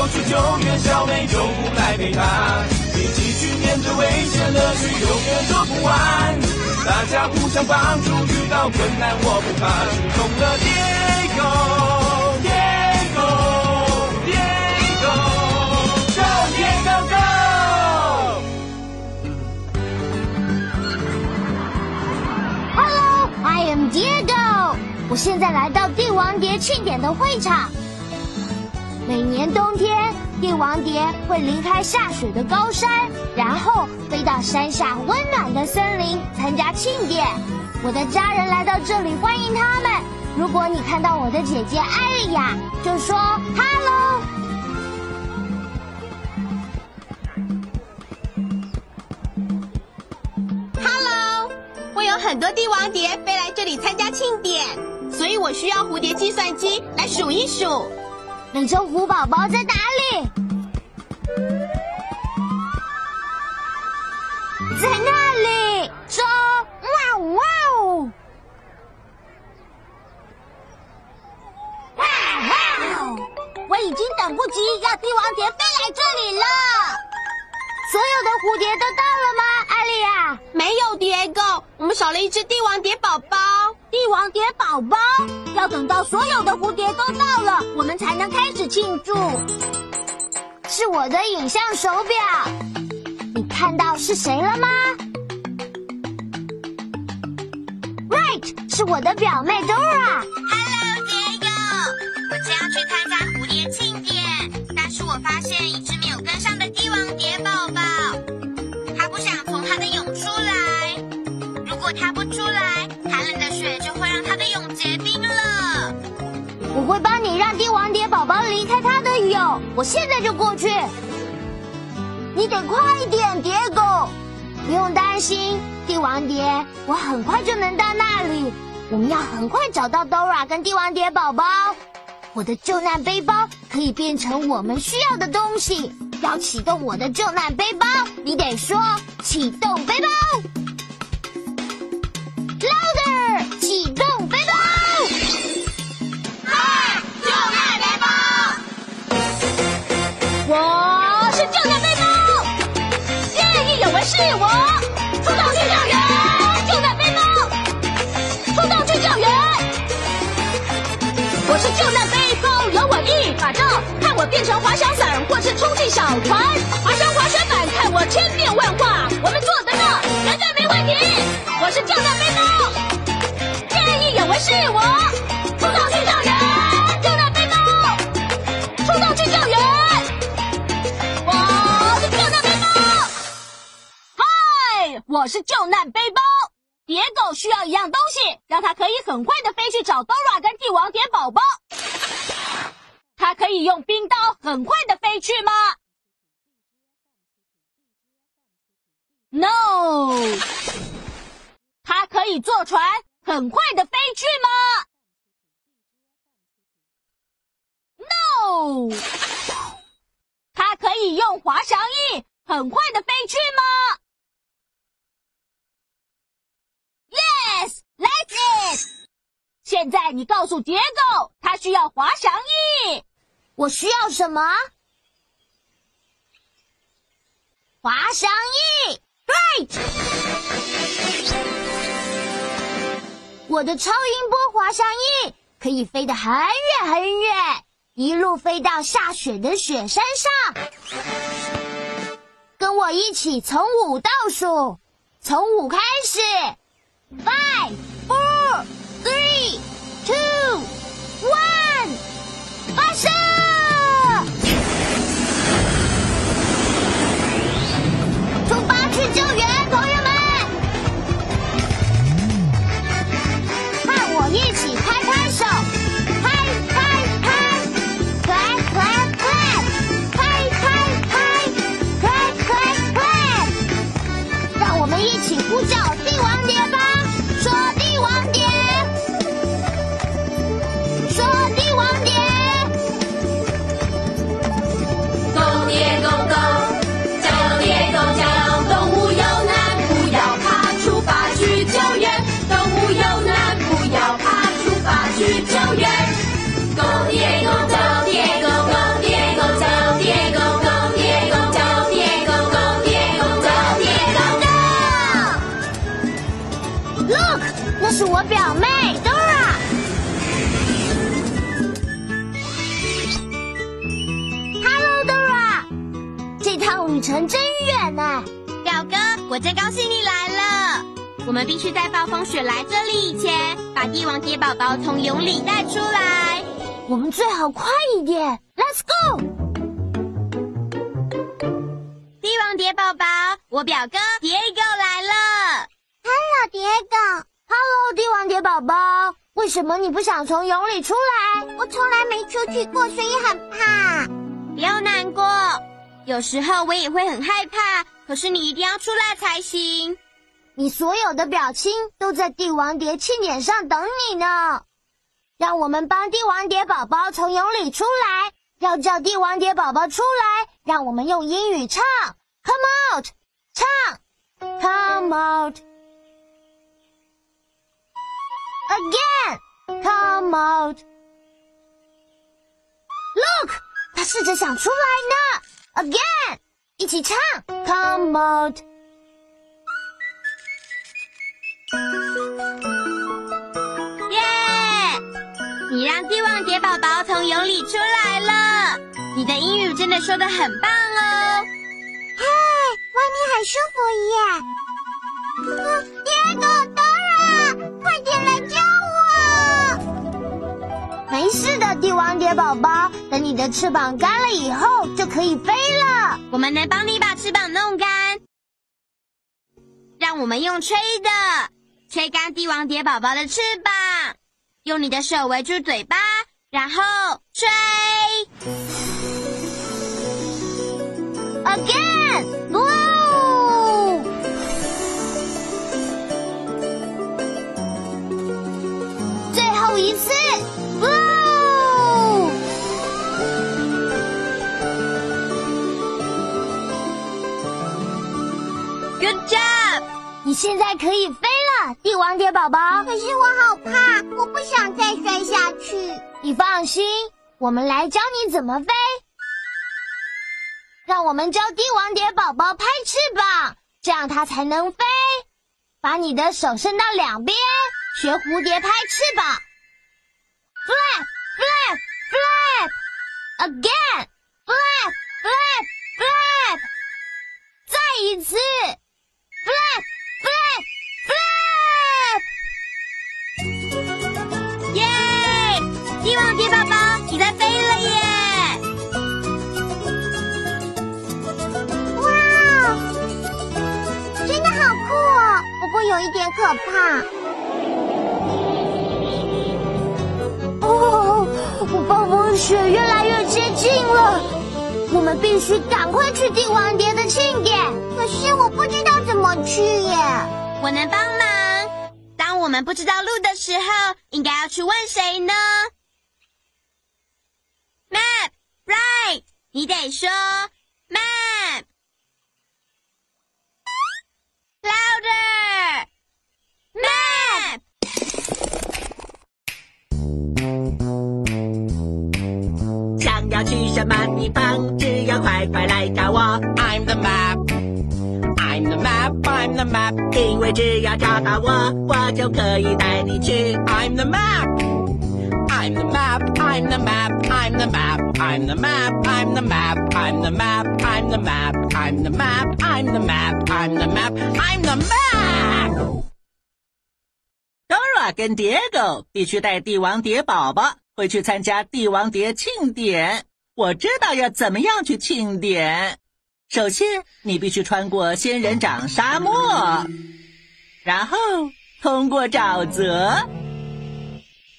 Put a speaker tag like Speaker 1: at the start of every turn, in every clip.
Speaker 1: 就去救援小美，救护来陪他，一起去面对危险，乐趣永远做不完。大家互相帮助，遇到困难我不怕，出动了 Diego，Diego，Diego，Go Diego
Speaker 2: Go！Hello，I am Diego。我现在来到帝王蝶庆典的会场。每年冬天，帝王蝶会离开下雪的高山，然后飞到山下温暖的森林参加庆典。我的家人来到这里欢迎他们。如果你看到我的姐姐艾丽亚，就说 “Hello”。
Speaker 3: Hello，会有很多帝王蝶飞来这里参加庆典，所以我需要蝴蝶计算机来数一数。
Speaker 2: 美洲虎宝宝在哪里？庆祝。是我的影像手表，你看到是谁了吗？Right，是我的表妹 Dora。
Speaker 4: Hello，蝶友，我将要去参加蝴蝶庆典，但是我发现一只没有跟上的帝王蝶宝宝，它不想从它的蛹出来。如果它不出来，寒冷的雪就会让它的蛹结冰了。
Speaker 2: 我会帮你让帝王我现在就过去。你得快一点，蝶狗。不用担心，帝王蝶，我很快就能到那里。我们要很快找到 Dora 跟帝王蝶宝宝。我的救难背包可以变成我们需要的东西。要启动我的救难背包，你得说启动背包。Louder，启动是我，出动去救援，救难背包，出动去救援。我是救难背包，有我一把招，看我变成滑翔伞或是充气小船，滑翔滑雪板，看我千变万化，我们做得到，绝对没问题。我是救难背包，见义勇为是我，出动去救援，我是救难背包。蝶狗需要一样东西，让它可以很快的飞去找 Dora 跟帝王蝶宝宝。它可以用冰刀很快的飞去吗？No。它可以坐船很快的飞去吗？No。它可以用滑翔翼很快的飞去吗？Yes，That's it。现在你告诉蝶狗，它需要滑翔翼。我需要什么？滑翔翼。Right。我的超音波滑翔翼可以飞得很远很远，一路飞到下雪的雪山上。跟我一起从五倒数，从五开始 Five, four, three, two, one，发射！出发去救援，
Speaker 3: 朋友们！看我
Speaker 2: 一起拍拍手，拍拍拍，clap clap clap，拍拍拍，clap clap clap。让我们一起呼叫帝王蝶吧。
Speaker 3: 真高兴你来了。我们必须在暴风雪来这里以前，把帝王蝶宝宝从蛹里带出来。
Speaker 2: 我们最好快一点，Let's go！
Speaker 3: 帝王蝶宝宝，我表哥 Diego 来了。
Speaker 2: Hello Diego，Hello 帝王蝶宝宝，为什么你不想从蛹里出来？我从来没出去过，所以很怕。
Speaker 3: 不要难过，有时候我也会很害怕，可是你一定要出来才行。
Speaker 2: 你所有的表亲都在帝王蝶庆典上等你呢。让我们帮帝王蝶宝宝从蛹里出来，要叫帝王蝶宝宝出来，让我们用英语唱，Come out，唱，Come out，Again，Come out，Look，他试着想出来呢。，Again，一起唱，Come out。
Speaker 3: 耶！你让帝王蝶宝宝从蛹里出来了，你的英语真的说的很棒哦。
Speaker 2: 嗨，外面很舒服耶！啊，帝王蝶宝宝，等你的翅膀干了以后就可以飞了。
Speaker 3: 我们来帮你把翅膀弄干，让我们用吹的吹干帝王蝶宝宝的翅膀，用你的手围住嘴巴，然后吹。
Speaker 2: 你现在可以飞了，帝王蝶宝宝。可是我好怕，我不想再摔下去。你放心，我们来教你怎么飞。让我们教帝王蝶宝宝拍翅膀，这样它才能飞。把你的手伸到两边，学蝴蝶拍翅膀。Flap, flap, flap. Again, flap, flap, flap. 再一次，flap,
Speaker 3: 耶！帝王蝶宝宝，你在飞了耶！
Speaker 2: 哇，真的好酷哦！不过有一点可怕。哦，暴风雪越来越接近了，我们必须赶快去帝王蝶的庆典。可是我不知道怎么去耶。
Speaker 3: 我能帮。我们不知道路的时候，应该要去问谁呢？Map, right？你得说 map。Louder, map。
Speaker 5: 想要去什么地方，只要快快来找我。
Speaker 1: I'm the map. I'm the map. I'm the map.
Speaker 5: 因为只要找到我，我就可以带你去。
Speaker 1: I'm the map. I'm the map. I'm the map. I'm the map. I'm the map. I'm the map. I'm the map. I'm the map. I'm the map. I'm the map. I'm the map. I'm the map.
Speaker 5: Dora 跟 Diego 必须带帝王蝶宝宝回去参加帝王蝶庆典。我知道要怎么样去庆典。首先，你必须穿过仙人掌沙漠，然后通过沼泽，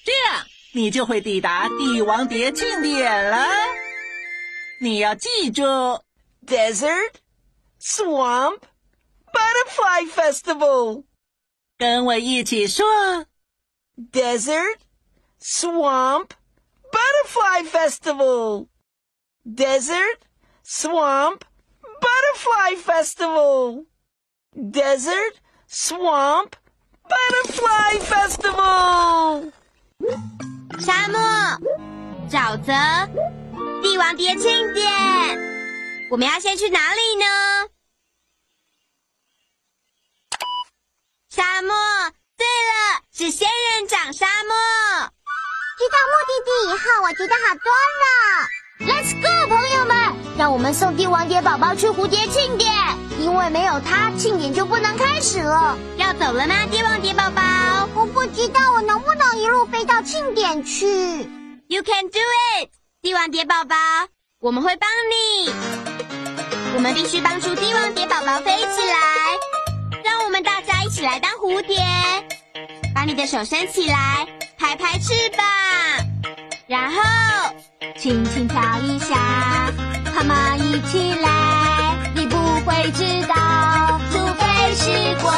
Speaker 5: 这样你就会抵达帝王蝶庆典了。你要记住
Speaker 6: ，Desert, swamp, butterfly festival.
Speaker 5: 跟我一起说。
Speaker 6: Desert, swamp, butterfly festival. Desert, swamp, butterfly festival. Desert, swamp, butterfly festival.
Speaker 3: 沙漠、沼泽、帝王蝶庆典，我们要先去哪里呢？沙漠。对了，是仙人掌沙漠。
Speaker 2: 知道目的地以后，我觉得好多了。Let's go，朋友们，让我们送帝王蝶宝宝去蝴蝶庆典，因为没有它，庆典就不能开始了。
Speaker 3: 要走了吗，帝王蝶宝宝
Speaker 2: 我不知道我能不能一路飞到庆典去。
Speaker 3: ？You can do it，帝王蝶宝宝，我们会帮你。我们必须帮助帝王蝶宝宝飞起来，让我们大家一起来当蝴蝶。把你的手伸起来，拍拍翅膀，然后
Speaker 2: 轻轻跳一下，Come on，一起来，你不会知道，除非试过。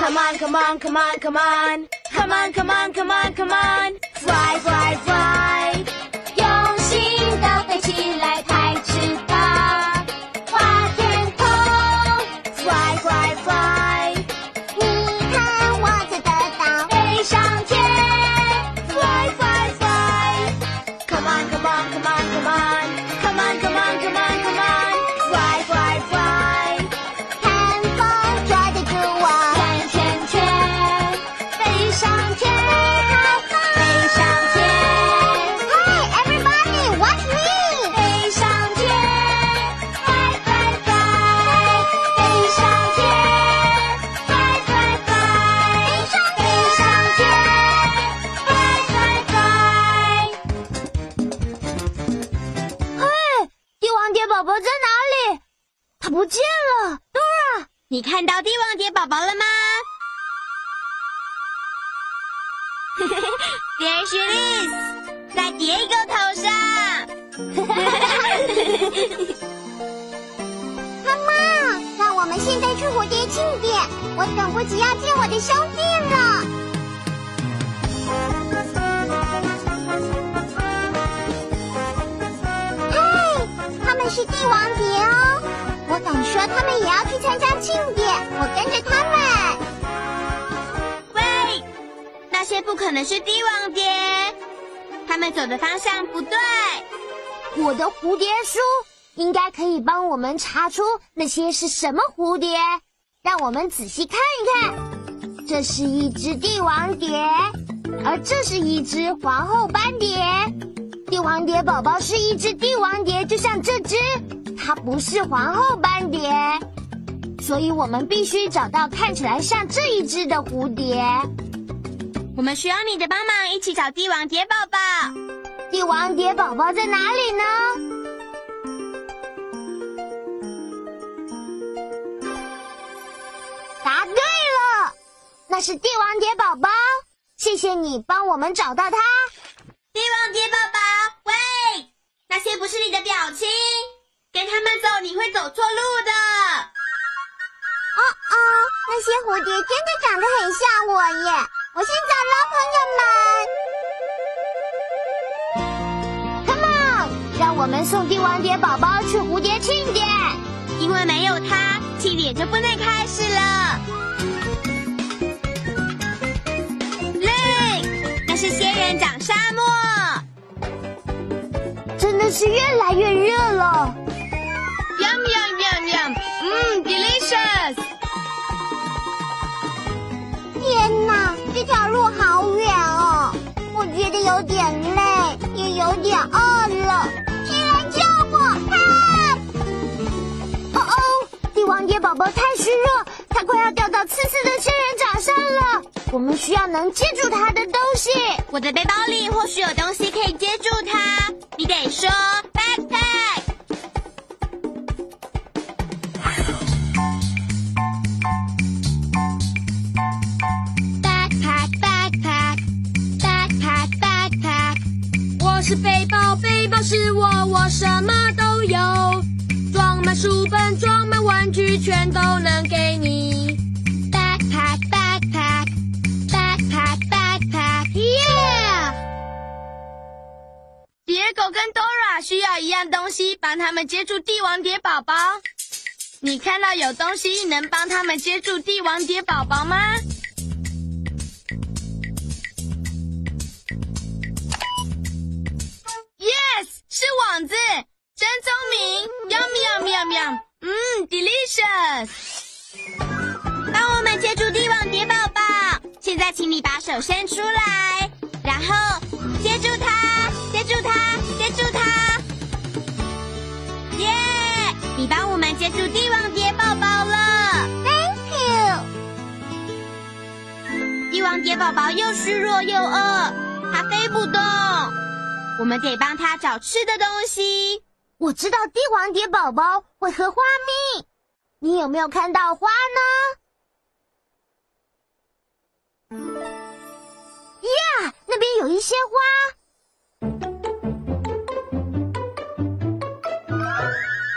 Speaker 4: Come on, come on, come on, come on. Come on, come on, come on, come on.
Speaker 2: Fly, fly, fly，们是帝王蝶哦，我敢说他们也要去参加庆典，我跟着他们。
Speaker 3: 喂，那些不可能是帝王蝶，他们走的方向不对。
Speaker 2: 我的蝴蝶书应该可以帮我们查出那些是什么蝴蝶。让我们仔细看一看，这是一只帝王蝶，而这是一只皇后斑蝶。帝王蝶宝宝是一只帝王蝶，就像这只，它不是皇后斑蝶，所以我们必须找到看起来像这一只的蝴蝶。
Speaker 3: 我们需要你的帮忙，一起找帝王蝶宝宝。
Speaker 2: 帝王蝶宝宝在哪里呢？答对了，那是帝王蝶宝宝。谢谢你帮我们找到它。
Speaker 3: 帝王蝶宝宝，喂，那些不是你的表情，跟他们走错路的。
Speaker 2: 哦哦，那些蝴蝶真的长得很像我耶！我先走了，朋友们。Come on，让我们送帝王蝶宝宝去蝴蝶庆典。
Speaker 3: 因为没有它，庆典就不能开始了。Look，那是仙人掌沙漠。
Speaker 2: 真的是越来越热了。有点饿了。请人救我！看！哦哦，帝王蝶宝宝太虚弱，它快要掉到刺刺的仙人掌上了。我们需要能接住它的东西。
Speaker 3: 我的背包里或许有东西可以接住它。你得说
Speaker 7: 是背包，背包是我，我什么都有，装满书本，装满玩具，全都能给你。
Speaker 2: Backpack, backpack, backpack, backpack. Yeah!
Speaker 7: 蝶狗跟 Dora 需要一样东西，帮他们接住帝王蝶宝宝。你看到有东西能帮他们接住帝王蝶宝宝吗？明，喵喵喵喵，嗯，delicious。
Speaker 3: 帮我们接住帝王蝶宝宝，现在请你把手伸出来，然后接住它接住它接住它耶，你帮我们接住帝王蝶宝宝了，thank you 帝王蝶宝宝又虚弱又饿，它飞不动，我们得帮它找吃的东西。
Speaker 2: 我知道帝王蝶宝宝会喝花蜜，你有没有看到花呢？呀，那边有一些花。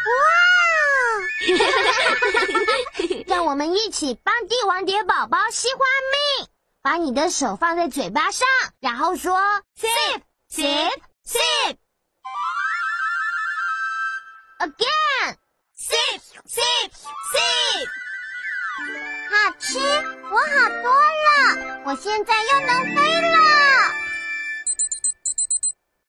Speaker 2: 哇！让我们一起帮帝王蝶宝宝吸花蜜。把你的手放在嘴巴上，然后说 sip sip sip。Again,
Speaker 3: sip sip sip。
Speaker 2: 好吃，我好多了，我现在又能飞了。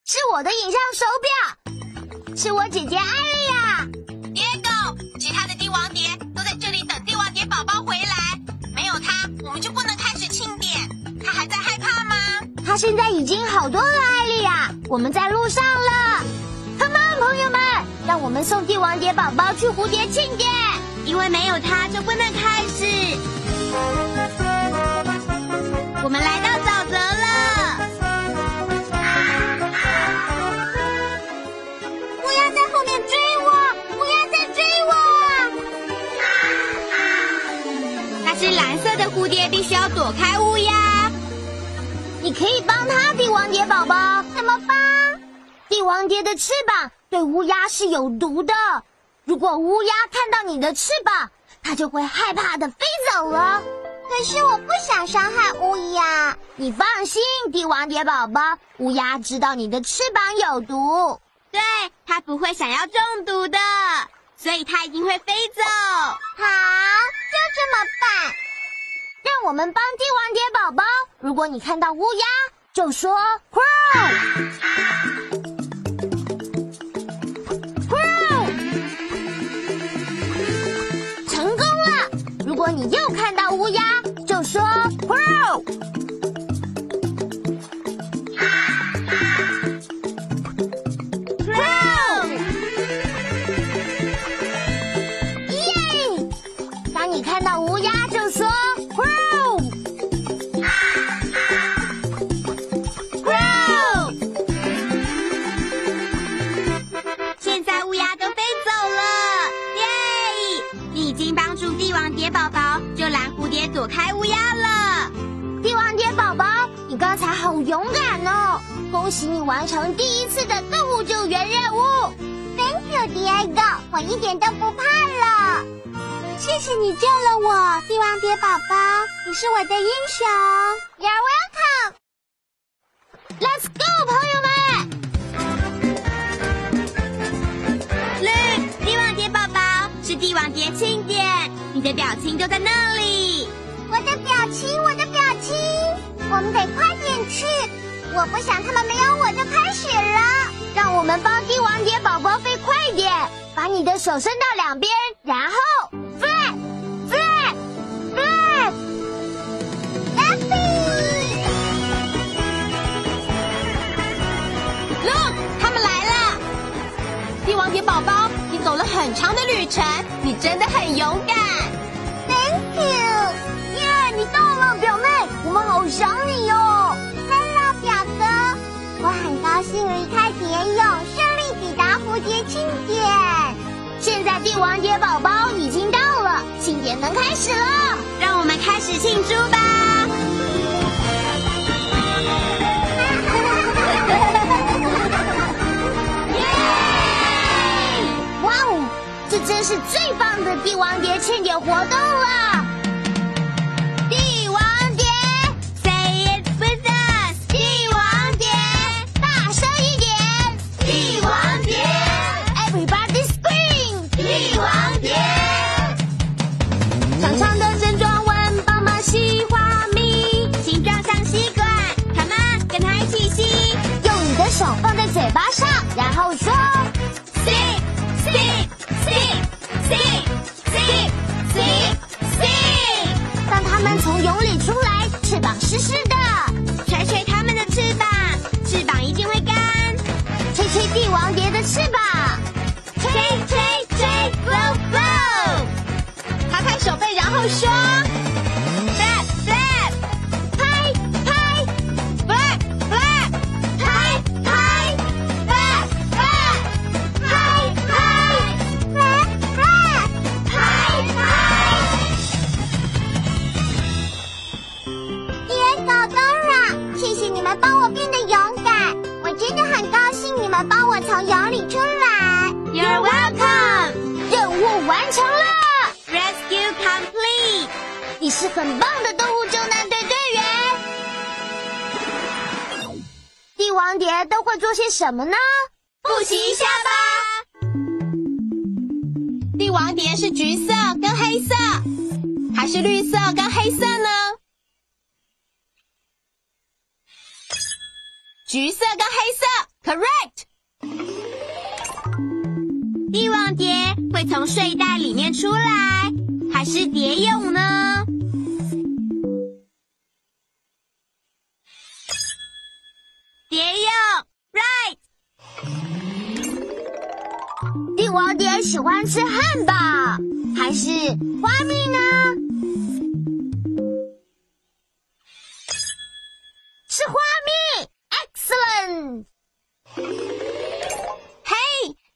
Speaker 2: 是我的影像手表，是我姐姐艾莉亚。
Speaker 4: Diego，其他的帝王蝶都在这里等帝王蝶宝宝回来，没有它，我们就不能开始庆典。它还在害怕吗？
Speaker 2: 它现在已经好多了，艾莉亚，我们在路上了。Come on，朋友们，让我们送帝王蝶宝宝去蝴蝶庆典，
Speaker 3: 因为没有它就不能开始。我们来到沼泽了，
Speaker 2: 乌鸦在后面追我，乌鸦在追我。
Speaker 3: 那只蓝色的蝴蝶必须要躲开乌鸦。
Speaker 2: 你可以帮它，帝王蝶宝宝。怎么帮？帝王蝶的翅膀对乌鸦是有毒的，如果乌鸦看到你的翅膀，它就会害怕的飞走了。可是我不想伤害乌鸦。你放心，帝王蝶宝宝，乌鸦知道你的翅膀有毒。
Speaker 3: 对，它不会想要中毒的，所以它一定会飞走。
Speaker 2: 好，就这么办。让我们帮帝王蝶宝宝。如果你看到乌鸦，就说 “crow” 如果你又看到乌鸦，就说 “pro”。完成第一次的动物救援任务。Thank you, Diego，我一点都不怕了。谢谢你救了我，帝王蝶宝宝，你是我的英雄。You're welcome. Let's go，朋友们！
Speaker 3: 绿帝王蝶宝宝是帝王蝶庆典，你的表情就在那里。
Speaker 2: 我的表情，我的表情，我们得快点去。我不想他们没有我就开始了。让我们帮帝王蝶宝宝飞快点，把你的手伸到两边，然后 fly fly fly。
Speaker 7: Look，他们来了！帝王蝶宝宝，你走了很长的旅程，你真的很勇敢。
Speaker 2: 是最棒的帝王蝶庆典活动了！是很棒的动物救难队队员。帝王蝶都会做些什么呢？
Speaker 3: 复习一下吧。帝王蝶是橘色跟黑色，还是绿色跟黑色呢？橘色跟黑色，correct。帝王蝶会从睡袋里面出来，还是蝶蛹呢？
Speaker 2: 王蝶喜欢吃汉堡还是花蜜呢？是花蜜，excellent。
Speaker 3: 嘿，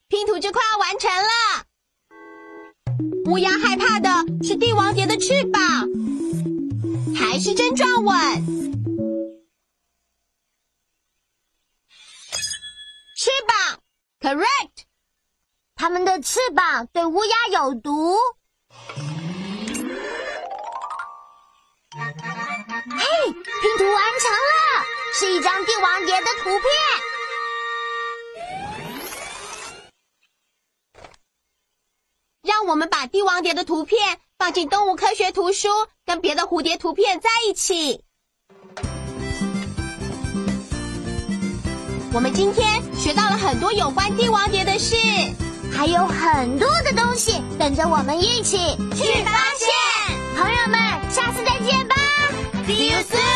Speaker 3: 拼图就快要完成了。乌鸦害怕的是帝王蝶的翅膀，还是真撞稳？翅膀，correct。
Speaker 2: 它们的翅膀对乌鸦有毒。嘿，拼图完成了，是一张帝王蝶的图片。
Speaker 3: 让我们把帝王蝶的图片放进动物科学图书，跟别的蝴蝶图片在一起。我们今天学到了很多有关帝王蝶的事，
Speaker 2: 还有很多的东西等着我们一起
Speaker 3: 去发现。
Speaker 2: 朋友们，下次再见吧
Speaker 3: ！See you soon。